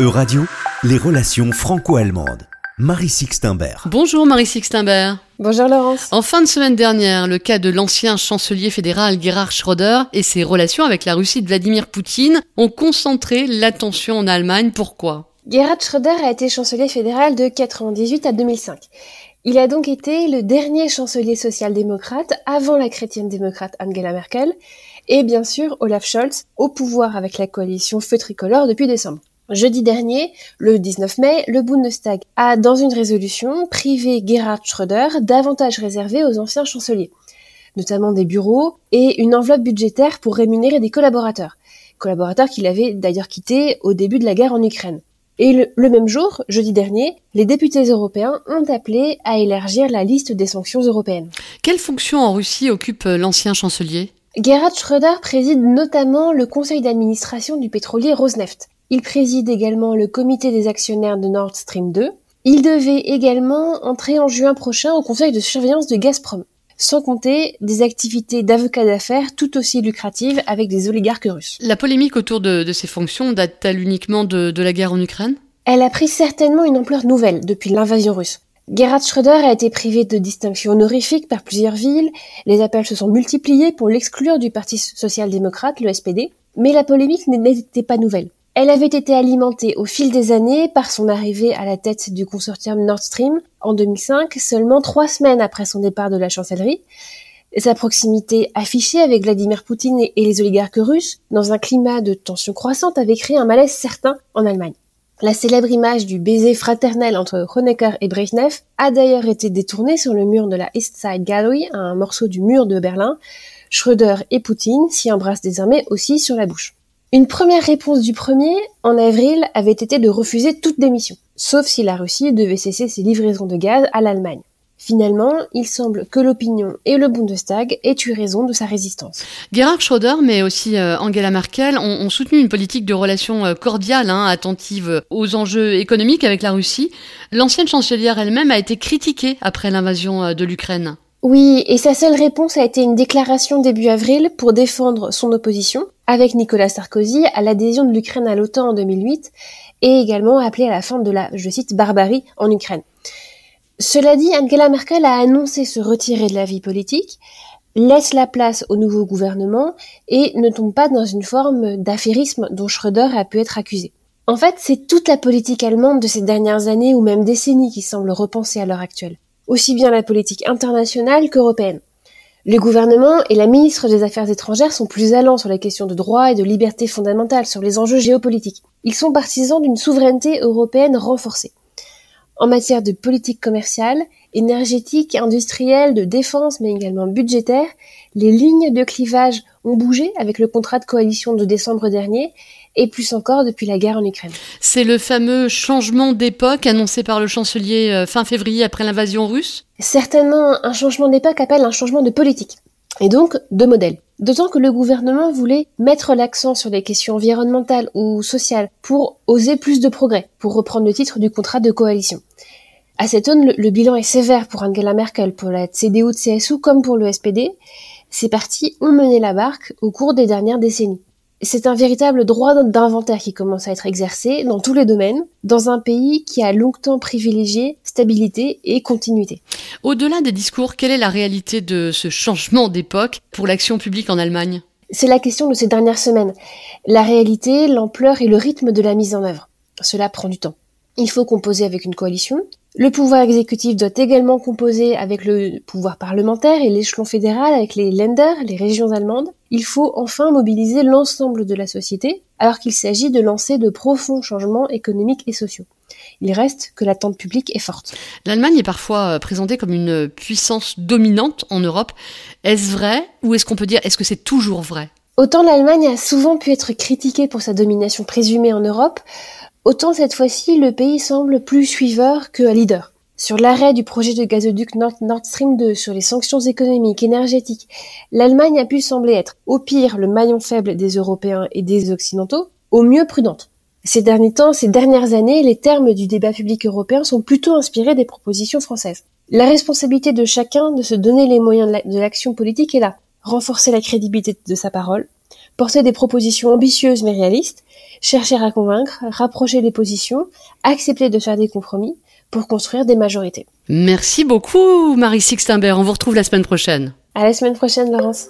E-Radio, les relations franco-allemandes. Marie Sixtimbert. Bonjour Marie Sixtimbert. Bonjour Laurence. En fin de semaine dernière, le cas de l'ancien chancelier fédéral Gerhard Schröder et ses relations avec la Russie de Vladimir Poutine ont concentré l'attention en Allemagne. Pourquoi? Gerhard Schröder a été chancelier fédéral de 1998 à 2005. Il a donc été le dernier chancelier social-démocrate avant la chrétienne-démocrate Angela Merkel et bien sûr Olaf Scholz au pouvoir avec la coalition feu tricolore depuis décembre. Jeudi dernier, le 19 mai, le Bundestag a, dans une résolution, privé Gerhard Schröder d'avantages réservés aux anciens chanceliers, notamment des bureaux et une enveloppe budgétaire pour rémunérer des collaborateurs, collaborateurs qu'il avait d'ailleurs quittés au début de la guerre en Ukraine. Et le, le, même jour, jeudi dernier, les députés européens ont appelé à élargir la liste des sanctions européennes. Quelle fonction en Russie occupe l'ancien chancelier? Gerhard Schröder préside notamment le conseil d'administration du pétrolier Rosneft. Il préside également le comité des actionnaires de Nord Stream 2. Il devait également entrer en juin prochain au conseil de surveillance de Gazprom, sans compter des activités d'avocat d'affaires tout aussi lucratives avec des oligarques russes. La polémique autour de, de ces fonctions date-t-elle uniquement de, de la guerre en Ukraine? Elle a pris certainement une ampleur nouvelle depuis l'invasion russe. Gerhard Schröder a été privé de distinctions honorifiques par plusieurs villes, les appels se sont multipliés pour l'exclure du Parti social-démocrate, le SPD, mais la polémique n'était pas nouvelle. Elle avait été alimentée au fil des années par son arrivée à la tête du consortium Nord Stream en 2005, seulement trois semaines après son départ de la chancellerie. Sa proximité affichée avec Vladimir Poutine et les oligarques russes, dans un climat de tension croissante, avait créé un malaise certain en Allemagne. La célèbre image du baiser fraternel entre Honecker et Brezhnev a d'ailleurs été détournée sur le mur de la East Side Gallery, un morceau du mur de Berlin. Schröder et Poutine s'y embrassent désormais aussi sur la bouche. Une première réponse du premier, en avril, avait été de refuser toute démission, sauf si la Russie devait cesser ses livraisons de gaz à l'Allemagne. Finalement, il semble que l'opinion et le Bundestag aient eu raison de sa résistance. Gerhard Schröder, mais aussi Angela Merkel, ont, ont soutenu une politique de relations cordiales, hein, attentive aux enjeux économiques avec la Russie. L'ancienne chancelière elle-même a été critiquée après l'invasion de l'Ukraine. Oui, et sa seule réponse a été une déclaration début avril pour défendre son opposition, avec Nicolas Sarkozy, à l'adhésion de l'Ukraine à l'OTAN en 2008, et également appelé à la fin de la, je cite, barbarie en Ukraine. Cela dit, Angela Merkel a annoncé se retirer de la vie politique, laisse la place au nouveau gouvernement et ne tombe pas dans une forme d'affairisme dont Schröder a pu être accusé. En fait, c'est toute la politique allemande de ces dernières années ou même décennies qui semble repenser à l'heure actuelle aussi bien la politique internationale qu'européenne. Le gouvernement et la ministre des Affaires étrangères sont plus allants sur les questions de droit et de liberté fondamentale, sur les enjeux géopolitiques. Ils sont partisans d'une souveraineté européenne renforcée. En matière de politique commerciale, énergétique, industrielle, de défense, mais également budgétaire, les lignes de clivage ont bougé avec le contrat de coalition de décembre dernier et plus encore depuis la guerre en Ukraine. C'est le fameux changement d'époque annoncé par le chancelier fin février après l'invasion russe Certainement, un changement d'époque appelle un changement de politique, et donc de modèle. D'autant que le gouvernement voulait mettre l'accent sur les questions environnementales ou sociales pour oser plus de progrès, pour reprendre le titre du contrat de coalition. À cette aune, le, le bilan est sévère pour Angela Merkel, pour la CDU-CSU comme pour le SPD. Ces partis ont mené la barque au cours des dernières décennies. C'est un véritable droit d'inventaire qui commence à être exercé dans tous les domaines, dans un pays qui a longtemps privilégié stabilité et continuité. Au-delà des discours, quelle est la réalité de ce changement d'époque pour l'action publique en Allemagne? C'est la question de ces dernières semaines. La réalité, l'ampleur et le rythme de la mise en œuvre. Cela prend du temps. Il faut composer avec une coalition. Le pouvoir exécutif doit également composer avec le pouvoir parlementaire et l'échelon fédéral avec les Länder, les régions allemandes. Il faut enfin mobiliser l'ensemble de la société alors qu'il s'agit de lancer de profonds changements économiques et sociaux. Il reste que l'attente publique est forte. L'Allemagne est parfois présentée comme une puissance dominante en Europe. Est-ce vrai ou est-ce qu'on peut dire est-ce que c'est toujours vrai? Autant l'Allemagne a souvent pu être critiquée pour sa domination présumée en Europe, Autant cette fois-ci, le pays semble plus suiveur que leader. Sur l'arrêt du projet de gazoduc Nord, Stream 2, sur les sanctions économiques, énergétiques, l'Allemagne a pu sembler être, au pire, le maillon faible des Européens et des Occidentaux, au mieux prudente. Ces derniers temps, ces dernières années, les termes du débat public européen sont plutôt inspirés des propositions françaises. La responsabilité de chacun de se donner les moyens de l'action politique est là. Renforcer la crédibilité de sa parole, porter des propositions ambitieuses mais réalistes, chercher à convaincre, rapprocher les positions, accepter de faire des compromis pour construire des majorités. Merci beaucoup Marie Sixtimbert, on vous retrouve la semaine prochaine. À la semaine prochaine Laurence.